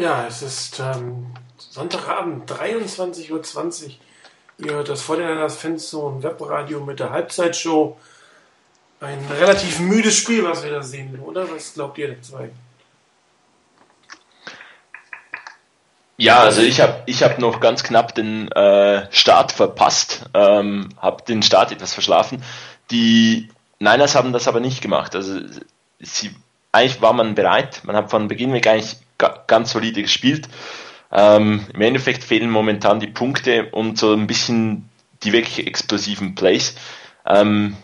Ja, es ist ähm, Sonntagabend, 23.20 Uhr. Ihr hört das Vorderlanders Fanzone Webradio mit der Halbzeitshow. Ein relativ müdes Spiel, was wir da sehen, oder? Was glaubt ihr der zwei? Ja, also ich habe ich hab noch ganz knapp den äh, Start verpasst, ähm, habe den Start etwas verschlafen. Die Niners haben das aber nicht gemacht. Also sie, eigentlich war man bereit, man hat von Beginn weg eigentlich ganz solide gespielt. Ähm, Im Endeffekt fehlen momentan die Punkte und so ein bisschen die wirklich explosiven Plays. Ähm,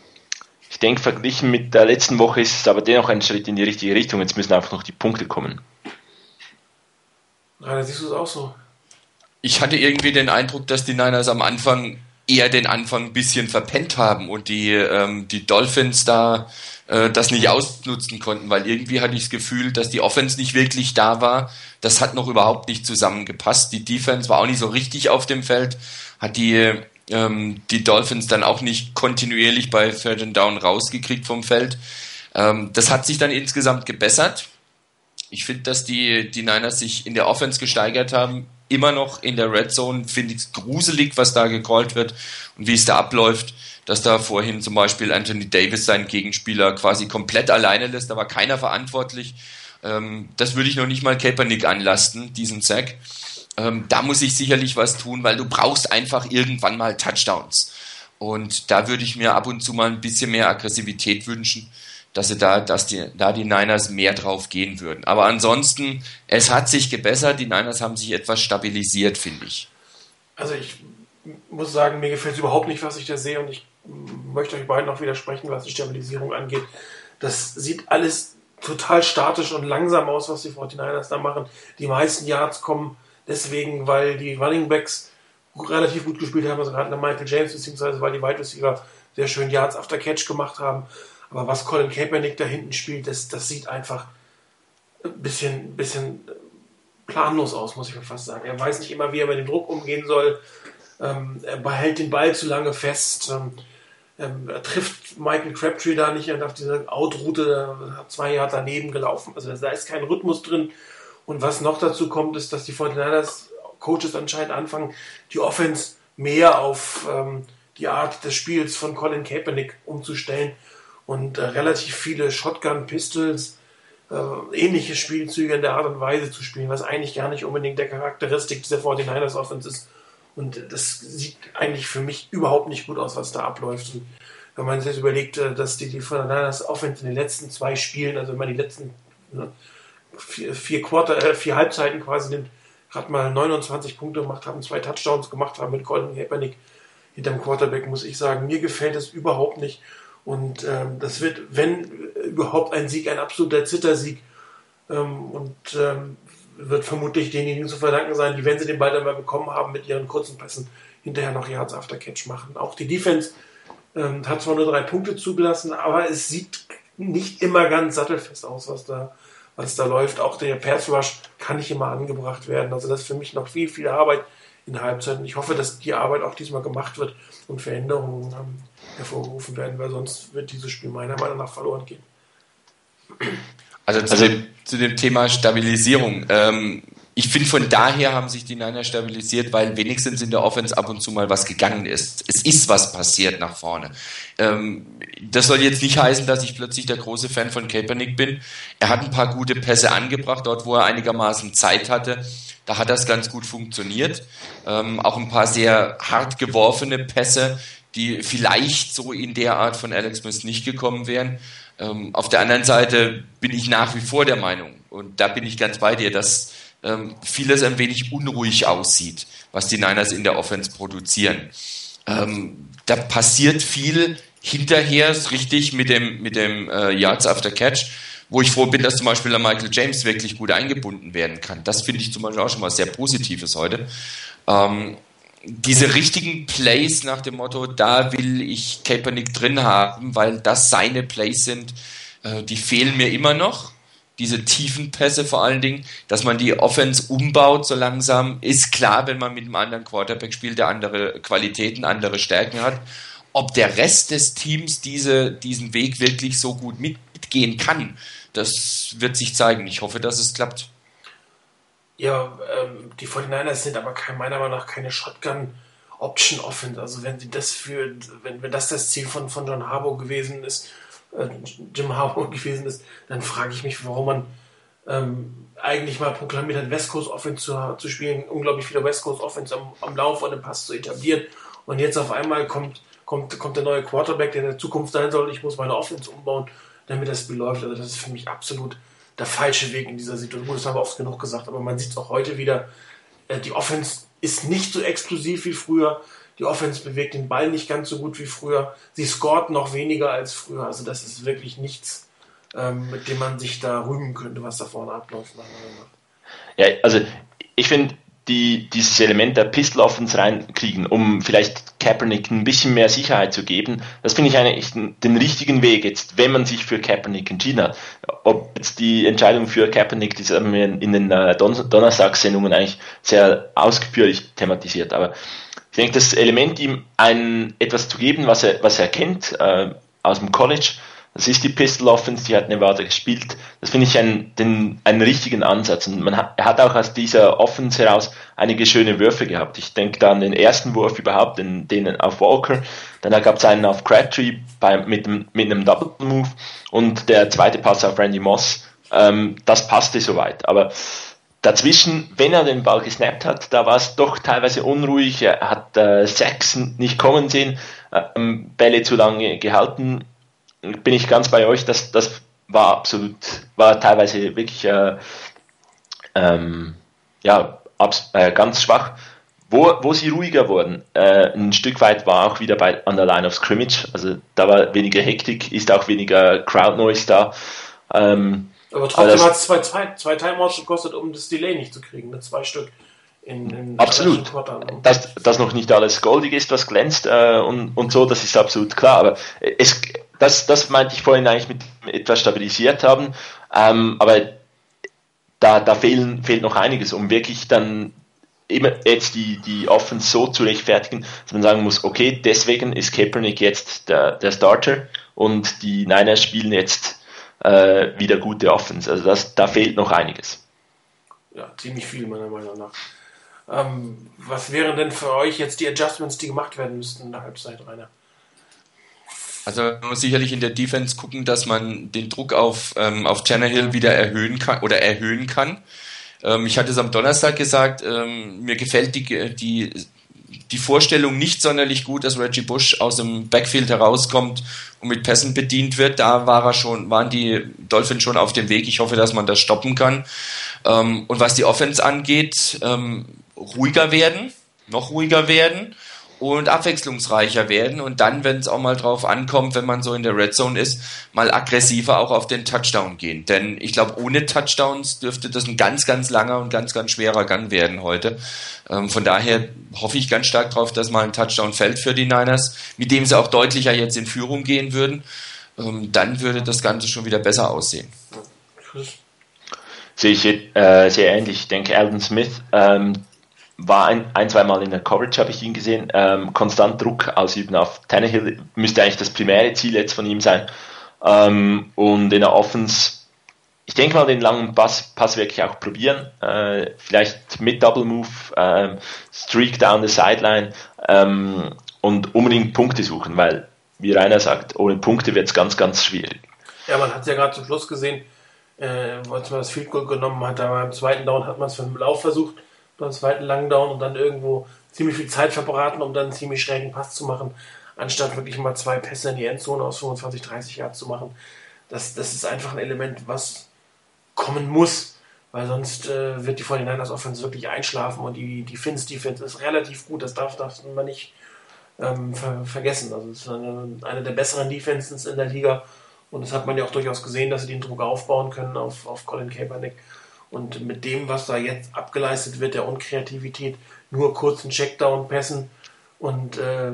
ich denke, verglichen mit der letzten Woche ist es aber dennoch ein Schritt in die richtige Richtung. Jetzt müssen einfach noch die Punkte kommen. Ja, da siehst du es auch so. Ich hatte irgendwie den Eindruck, dass die Niners am Anfang eher den Anfang ein bisschen verpennt haben und die, ähm, die Dolphins da äh, das nicht ausnutzen konnten, weil irgendwie hatte ich das Gefühl, dass die Offense nicht wirklich da war. Das hat noch überhaupt nicht zusammengepasst. Die Defense war auch nicht so richtig auf dem Feld, hat die, ähm, die Dolphins dann auch nicht kontinuierlich bei Third and Down rausgekriegt vom Feld. Ähm, das hat sich dann insgesamt gebessert. Ich finde, dass die, die Niners sich in der Offense gesteigert haben, immer noch in der Red Zone, finde ich es gruselig, was da gecallt wird und wie es da abläuft dass da vorhin zum Beispiel Anthony Davis seinen Gegenspieler quasi komplett alleine lässt, da war keiner verantwortlich. Ähm, das würde ich noch nicht mal Kaepernick anlasten, diesen Sack. Ähm, da muss ich sicherlich was tun, weil du brauchst einfach irgendwann mal Touchdowns. Und da würde ich mir ab und zu mal ein bisschen mehr Aggressivität wünschen, dass sie da, dass die, da die Niners mehr drauf gehen würden. Aber ansonsten, es hat sich gebessert, die Niners haben sich etwas stabilisiert, finde ich. Also ich muss sagen, mir gefällt es überhaupt nicht, was ich da sehe und ich möchte euch beiden noch widersprechen, was die Stabilisierung angeht. Das sieht alles total statisch und langsam aus, was die 49ers da machen. Die meisten Yards kommen deswegen, weil die Running Backs relativ gut gespielt haben, also gerade Michael James, beziehungsweise weil die Wide Receiver sehr schön Yards after Catch gemacht haben. Aber was Colin Kaepernick da hinten spielt, das, das sieht einfach ein bisschen, bisschen planlos aus, muss ich mal fast sagen. Er weiß nicht immer, wie er mit dem Druck umgehen soll. Ähm, er behält den Ball zu lange fest. Ähm, ähm, er trifft Michael Crabtree da nicht auf dieser Outroute hat zwei Jahre daneben gelaufen. Also da ist kein Rhythmus drin. Und was noch dazu kommt, ist, dass die 49ers Coaches anscheinend anfangen, die Offense mehr auf ähm, die Art des Spiels von Colin Kaepernick umzustellen und äh, relativ viele Shotgun-Pistols, äh, ähnliche Spielzüge in der Art und Weise zu spielen, was eigentlich gar nicht unbedingt der Charakteristik dieser 49ers Offense ist. Und das sieht eigentlich für mich überhaupt nicht gut aus, was da abläuft. Und wenn man sich jetzt überlegt, äh, dass die, die Fernandes Offense in den letzten zwei Spielen, also wenn man die letzten ne, vier, vier, Quarter, äh, vier Halbzeiten quasi nimmt, gerade mal 29 Punkte gemacht haben, zwei Touchdowns gemacht haben mit Colin Kaepernick hinterm Quarterback, muss ich sagen, mir gefällt es überhaupt nicht. Und ähm, das wird, wenn überhaupt ein Sieg, ein absoluter Zittersieg. Ähm, und ähm, wird vermutlich denjenigen zu verdanken sein, die, wenn sie den Ball dann mal bekommen haben, mit ihren kurzen Pässen hinterher noch Yards after Catch machen. Auch die Defense ähm, hat zwar nur drei Punkte zugelassen, aber es sieht nicht immer ganz sattelfest aus, was da, was da läuft. Auch der Pass Rush kann nicht immer angebracht werden. Also das ist für mich noch viel, viel Arbeit in der Halbzeit. Und ich hoffe, dass die Arbeit auch diesmal gemacht wird und Veränderungen ähm, hervorgerufen werden, weil sonst wird dieses Spiel meiner Meinung nach verloren gehen. Also, zu, also dem, zu dem Thema Stabilisierung. Ähm, ich finde, von daher haben sich die Niners stabilisiert, weil wenigstens in der Offense ab und zu mal was gegangen ist. Es ist was passiert nach vorne. Ähm, das soll jetzt nicht heißen, dass ich plötzlich der große Fan von Kaepernick bin. Er hat ein paar gute Pässe angebracht, dort wo er einigermaßen Zeit hatte. Da hat das ganz gut funktioniert. Ähm, auch ein paar sehr hart geworfene Pässe, die vielleicht so in der Art von Alex Smith nicht gekommen wären. Ähm, auf der anderen Seite bin ich nach wie vor der Meinung, und da bin ich ganz bei dir, dass ähm, vieles ein wenig unruhig aussieht, was die Niners in der Offense produzieren. Ähm, da passiert viel hinterher, ist richtig, mit dem, mit dem äh, Yards after Catch, wo ich froh bin, dass zum Beispiel der Michael James wirklich gut eingebunden werden kann. Das finde ich zum Beispiel auch schon mal sehr Positives heute. Ähm, diese richtigen Plays nach dem Motto, da will ich Kaepernick drin haben, weil das seine Plays sind, äh, die fehlen mir immer noch. Diese tiefen Pässe vor allen Dingen, dass man die Offense umbaut so langsam, ist klar, wenn man mit einem anderen Quarterback spielt, der andere Qualitäten, andere Stärken hat. Ob der Rest des Teams diese, diesen Weg wirklich so gut mitgehen kann, das wird sich zeigen. Ich hoffe, dass es klappt. Ja, ähm, die 49ers sind aber kein, meiner Meinung nach keine Shotgun Option Offense. Also wenn sie das für, wenn, wenn das das Ziel von, von John Harbour gewesen ist, äh, Jim Harbour gewesen ist, dann frage ich mich, warum man ähm, eigentlich mal proklamiert hat, West Coast Offense zu, zu spielen, unglaublich viele West Coast Offense am, am Lauf und im Pass zu etablieren. Und jetzt auf einmal kommt, kommt, kommt der neue Quarterback, der in der Zukunft sein soll, ich muss meine Offense umbauen, damit das Spiel läuft. Also das ist für mich absolut der falsche Weg in dieser Situation. Das haben wir oft genug gesagt, aber man sieht es auch heute wieder. Äh, die Offense ist nicht so exklusiv wie früher. Die Offense bewegt den Ball nicht ganz so gut wie früher. Sie scoret noch weniger als früher. Also das ist wirklich nichts, ähm, mit dem man sich da rühmen könnte, was da vorne abläuft. Ja, also ich finde, die dieses Element der Pistol Offense reinkriegen, um vielleicht Kaepernick ein bisschen mehr Sicherheit zu geben. Das finde ich eigentlich den richtigen Weg jetzt, wenn man sich für Kaepernick entschieden hat. Ob jetzt die Entscheidung für Kaepernick, das haben wir in den äh, Don Donnerstagssendungen eigentlich sehr ausführlich thematisiert. Aber ich denke, das Element, ihm ein etwas zu geben, was er, was er kennt äh, aus dem College, das ist die Pistol Offense, die hat Nevada gespielt. Das finde ich einen, den, einen richtigen Ansatz. Und man hat, er hat auch aus dieser Offense heraus einige schöne Würfe gehabt. Ich denke da an den ersten Wurf überhaupt, den, den auf Walker. Dann gab es einen auf Crabtree bei, mit, mit einem Double Move und der zweite Pass auf Randy Moss. Ähm, das passte soweit. Aber dazwischen, wenn er den Ball gesnappt hat, da war es doch teilweise unruhig. Er hat äh, Saxon nicht kommen sehen, ähm, Bälle zu lange gehalten bin ich ganz bei euch, das, das war absolut, war teilweise wirklich äh, ähm, ja, abs, äh, ganz schwach. Wo, wo sie ruhiger wurden, äh, ein Stück weit war auch wieder bei an der Line of Scrimmage, also da war weniger Hektik, ist auch weniger Crowd Noise da. Ähm, aber trotzdem hat es zwei, zwei, zwei Timeouts gekostet, um das Delay nicht zu kriegen, ne? zwei Stück. In, in absolut. Dass, dass noch nicht alles goldig ist, was glänzt äh, und, und so, das ist absolut klar. Aber es, das, das meinte ich vorhin eigentlich mit etwas stabilisiert haben. Ähm, aber da, da fehlen, fehlt noch einiges, um wirklich dann immer jetzt die, die Offense so zu rechtfertigen, dass man sagen muss, okay, deswegen ist Kaepernick jetzt der, der Starter und die Niners spielen jetzt äh, wieder gute Offense. Also das, da fehlt noch einiges. Ja, ziemlich viel meiner Meinung nach. Ähm, was wären denn für euch jetzt die Adjustments, die gemacht werden müssten in der Halbzeit, Rainer? Also man muss sicherlich in der Defense gucken, dass man den Druck auf, ähm, auf Tannehill wieder erhöhen kann oder erhöhen kann. Ähm, ich hatte es am Donnerstag gesagt, ähm, mir gefällt die, die, die Vorstellung nicht sonderlich gut, dass Reggie Bush aus dem Backfield herauskommt und mit Pässen bedient wird. Da war er schon, waren die Dolphins schon auf dem Weg. Ich hoffe, dass man das stoppen kann. Ähm, und was die Offense angeht, ähm, ruhiger werden, noch ruhiger werden und abwechslungsreicher werden und dann, wenn es auch mal drauf ankommt, wenn man so in der Red Zone ist, mal aggressiver auch auf den Touchdown gehen. Denn ich glaube, ohne Touchdowns dürfte das ein ganz, ganz langer und ganz, ganz schwerer Gang werden heute. Ähm, von daher hoffe ich ganz stark darauf, dass mal ein Touchdown fällt für die Niners, mit dem sie auch deutlicher jetzt in Führung gehen würden. Ähm, dann würde das Ganze schon wieder besser aussehen. Sehe ich äh, sehr ähnlich. Ich denke, Alden Smith, ähm, war ein, ein zwei Mal in der Coverage, habe ich ihn gesehen. Ähm, konstant Druck ausüben auf Tannehill müsste eigentlich das primäre Ziel jetzt von ihm sein. Ähm, und in der Offense, ich denke mal, den langen Pass, Pass wirklich auch probieren. Äh, vielleicht mit Double Move, äh, Streak down the sideline ähm, und unbedingt Punkte suchen, weil, wie Rainer sagt, ohne Punkte wird es ganz, ganz schwierig. Ja, man hat es ja gerade zum Schluss gesehen, äh, als man das Field Goal genommen hat, aber beim zweiten Down hat man es für den Lauf versucht beim zweiten langen Down und dann irgendwo ziemlich viel Zeit verbraten, um dann einen ziemlich schrägen Pass zu machen, anstatt wirklich mal zwei Pässe in die Endzone aus 25, 30 Yards zu machen. Das, das ist einfach ein Element, was kommen muss, weil sonst äh, wird die 49ers Offense wirklich einschlafen und die, die Finns Defense ist relativ gut, das darf, darf man nicht ähm, ver vergessen. Also es ist eine, eine, der besseren Defenses in der Liga und das hat man ja auch durchaus gesehen, dass sie den Druck aufbauen können auf, auf Colin Kaepernick. Und mit dem, was da jetzt abgeleistet wird, der Unkreativität, nur kurzen Checkdown-Pässen und äh,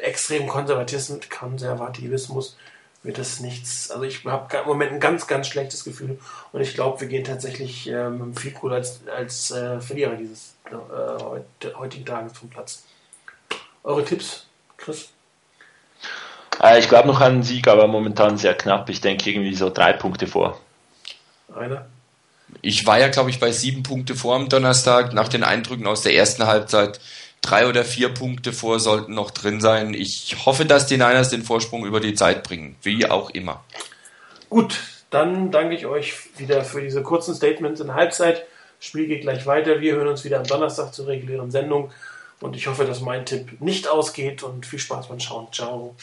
extrem Konservativismus wird das nichts. Also ich habe im Moment ein ganz, ganz schlechtes Gefühl und ich glaube, wir gehen tatsächlich ähm, viel cooler als, als äh, Verlierer dieses äh, heutigen Tages vom Platz. Eure Tipps, Chris? Äh, ich glaube noch an einen Sieg, aber momentan sehr knapp. Ich denke irgendwie so drei Punkte vor. Einer? Ich war ja, glaube ich, bei sieben Punkte vor am Donnerstag. Nach den Eindrücken aus der ersten Halbzeit drei oder vier Punkte vor sollten noch drin sein. Ich hoffe, dass die Niners den Vorsprung über die Zeit bringen, wie auch immer. Gut, dann danke ich euch wieder für diese kurzen Statements in Halbzeit. Spiel geht gleich weiter. Wir hören uns wieder am Donnerstag zur regulären Sendung. Und ich hoffe, dass mein Tipp nicht ausgeht und viel Spaß beim Schauen. Ciao.